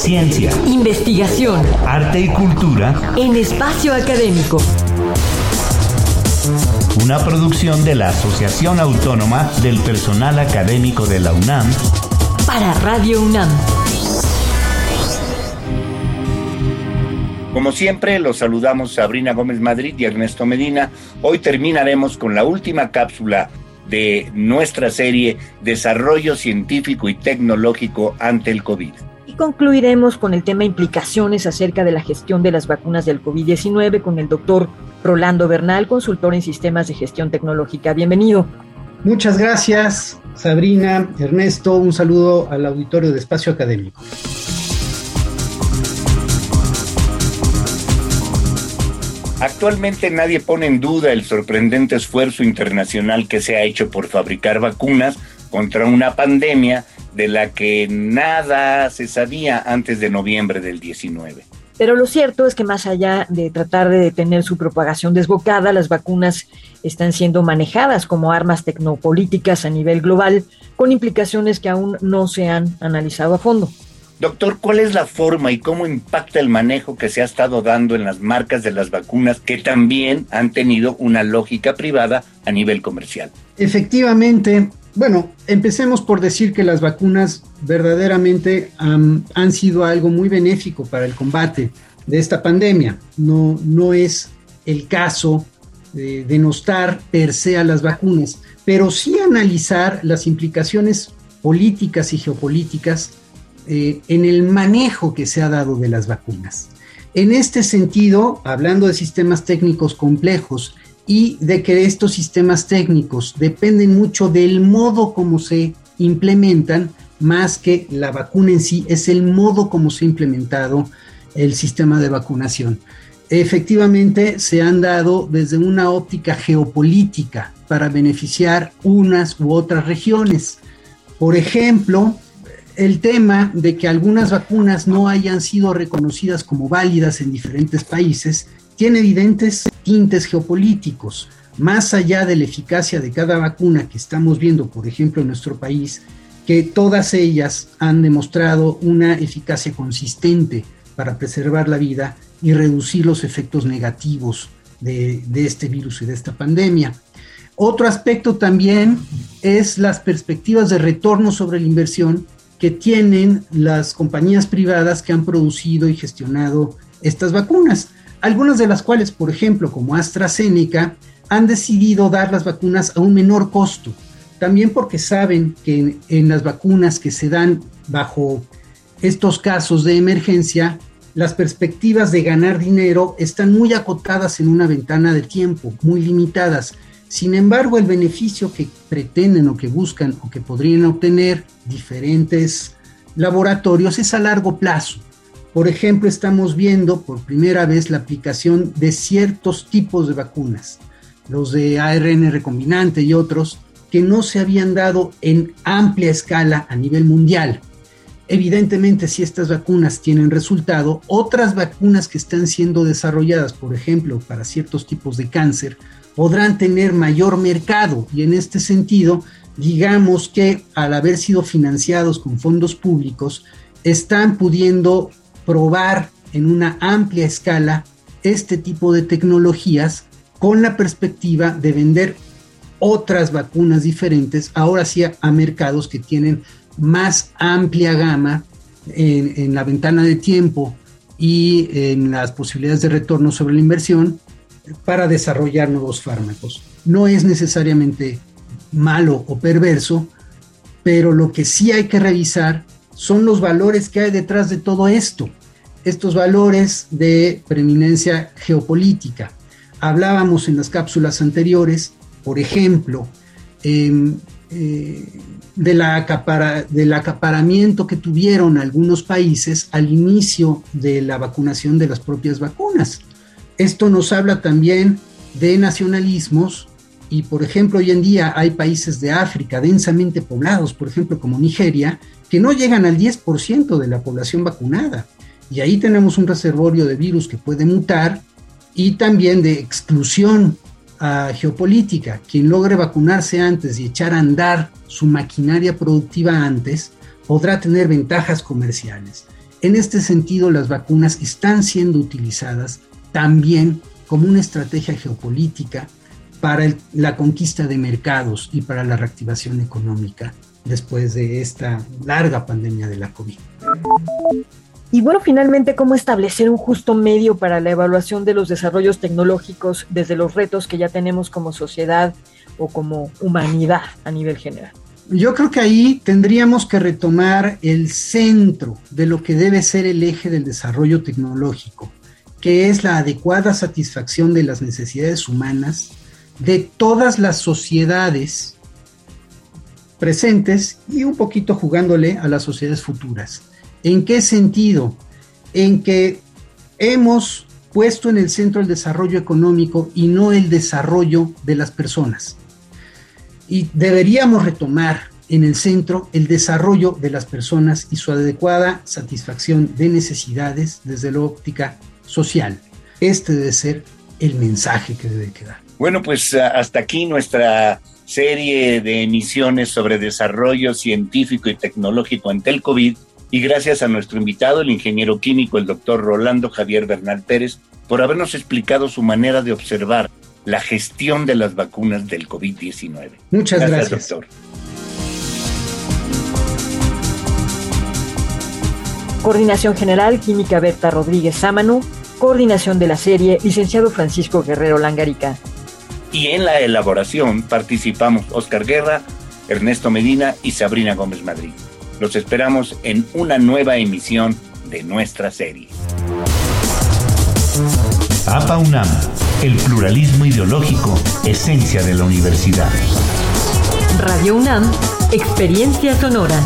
Ciencia, investigación, arte y cultura en espacio académico. Una producción de la Asociación Autónoma del Personal Académico de la UNAM para Radio UNAM. Como siempre, los saludamos Sabrina Gómez Madrid y Ernesto Medina. Hoy terminaremos con la última cápsula de nuestra serie Desarrollo Científico y Tecnológico ante el COVID. Y concluiremos con el tema implicaciones acerca de la gestión de las vacunas del COVID-19 con el doctor Rolando Bernal, consultor en sistemas de gestión tecnológica. Bienvenido. Muchas gracias, Sabrina, Ernesto. Un saludo al auditorio de Espacio Académico. Actualmente nadie pone en duda el sorprendente esfuerzo internacional que se ha hecho por fabricar vacunas contra una pandemia de la que nada se sabía antes de noviembre del 19. Pero lo cierto es que más allá de tratar de detener su propagación desbocada, las vacunas están siendo manejadas como armas tecnopolíticas a nivel global, con implicaciones que aún no se han analizado a fondo. Doctor, ¿cuál es la forma y cómo impacta el manejo que se ha estado dando en las marcas de las vacunas que también han tenido una lógica privada a nivel comercial? Efectivamente, bueno, empecemos por decir que las vacunas verdaderamente han sido algo muy benéfico para el combate de esta pandemia. No, no es el caso de denostar per se a las vacunas, pero sí analizar las implicaciones políticas y geopolíticas eh, en el manejo que se ha dado de las vacunas. En este sentido, hablando de sistemas técnicos complejos y de que estos sistemas técnicos dependen mucho del modo como se implementan, más que la vacuna en sí, es el modo como se ha implementado el sistema de vacunación. Efectivamente, se han dado desde una óptica geopolítica para beneficiar unas u otras regiones. Por ejemplo, el tema de que algunas vacunas no hayan sido reconocidas como válidas en diferentes países tiene evidentes tintes geopolíticos. Más allá de la eficacia de cada vacuna que estamos viendo, por ejemplo, en nuestro país, que todas ellas han demostrado una eficacia consistente para preservar la vida y reducir los efectos negativos de, de este virus y de esta pandemia. Otro aspecto también es las perspectivas de retorno sobre la inversión que tienen las compañías privadas que han producido y gestionado estas vacunas, algunas de las cuales, por ejemplo, como AstraZeneca, han decidido dar las vacunas a un menor costo, también porque saben que en, las vacunas que se dan bajo estos casos de emergencia, las perspectivas de ganar dinero están muy acotadas en una ventana de tiempo, muy limitadas. Sin embargo, el beneficio que pretenden o que buscan o que podrían obtener diferentes laboratorios es a largo plazo. Por ejemplo, estamos viendo por primera vez la aplicación de ciertos tipos de vacunas, los de ARN recombinante y otros, que no se habían dado en amplia escala a nivel mundial. Evidentemente, si estas vacunas tienen resultado, otras vacunas que están siendo desarrolladas, por ejemplo, para ciertos tipos de cáncer, podrán tener mayor mercado. Y en este sentido, digamos que al haber sido financiados con fondos públicos, están pudiendo probar en una amplia escala este tipo de tecnologías con la perspectiva de vender otras vacunas diferentes, ahora sí a, mercados que tienen más amplia gama en, en, la ventana de tiempo y en las posibilidades de retorno sobre la inversión para desarrollar nuevos fármacos. No es necesariamente malo o perverso, pero lo que sí hay que revisar son los valores que hay detrás de todo esto, estos valores de preeminencia geopolítica. Hablábamos en las cápsulas anteriores, por ejemplo, em, eh, de la del acaparamiento que tuvieron algunos países al inicio de la vacunación de las propias vacunas. Esto nos habla también de nacionalismos y, por ejemplo, hoy en día hay países de África densamente poblados, por ejemplo, como Nigeria, que no llegan al 10% de la población vacunada. Y ahí tenemos un reservorio de virus que puede mutar y también de exclusión geopolítica. Quien logre vacunarse antes y echar a andar su maquinaria productiva antes podrá tener ventajas comerciales. En este sentido, las vacunas están siendo utilizadas también como una estrategia geopolítica para la conquista de mercados y para la reactivación económica después de esta larga pandemia de la COVID. Y bueno, finalmente, ¿cómo establecer un justo medio para la evaluación de los desarrollos tecnológicos desde los retos que ya tenemos como sociedad o como humanidad a nivel general? Yo creo que ahí tendríamos que retomar el centro de lo que debe ser el eje del desarrollo tecnológico, que es la adecuada satisfacción de las necesidades humanas de todas las sociedades presentes y un poquito jugándole a las sociedades futuras. ¿En qué sentido? En que hemos puesto en el centro el desarrollo económico y no el desarrollo de las personas. Y deberíamos retomar en el centro el desarrollo de las personas y su adecuada satisfacción de necesidades desde la óptica social. Este debe ser el mensaje que debe quedar. Bueno, pues hasta aquí nuestra serie de emisiones sobre desarrollo científico y tecnológico ante el COVID y gracias a nuestro invitado, el ingeniero químico, el doctor Rolando Javier Bernal Pérez, por habernos explicado su manera de observar la gestión de las vacunas del COVID-19. Muchas gracias, doctor. Coordinación General, Química Berta Rodríguez Sámano. Coordinación de la serie, licenciado Francisco Guerrero Langarica y en la elaboración participamos Oscar Guerra, Ernesto Medina y Sabrina Gómez Madrid. Los esperamos en una nueva emisión de nuestra serie. APA UNAM, el pluralismo ideológico, esencia de la universidad. Radio UNAM, experiencia sonora.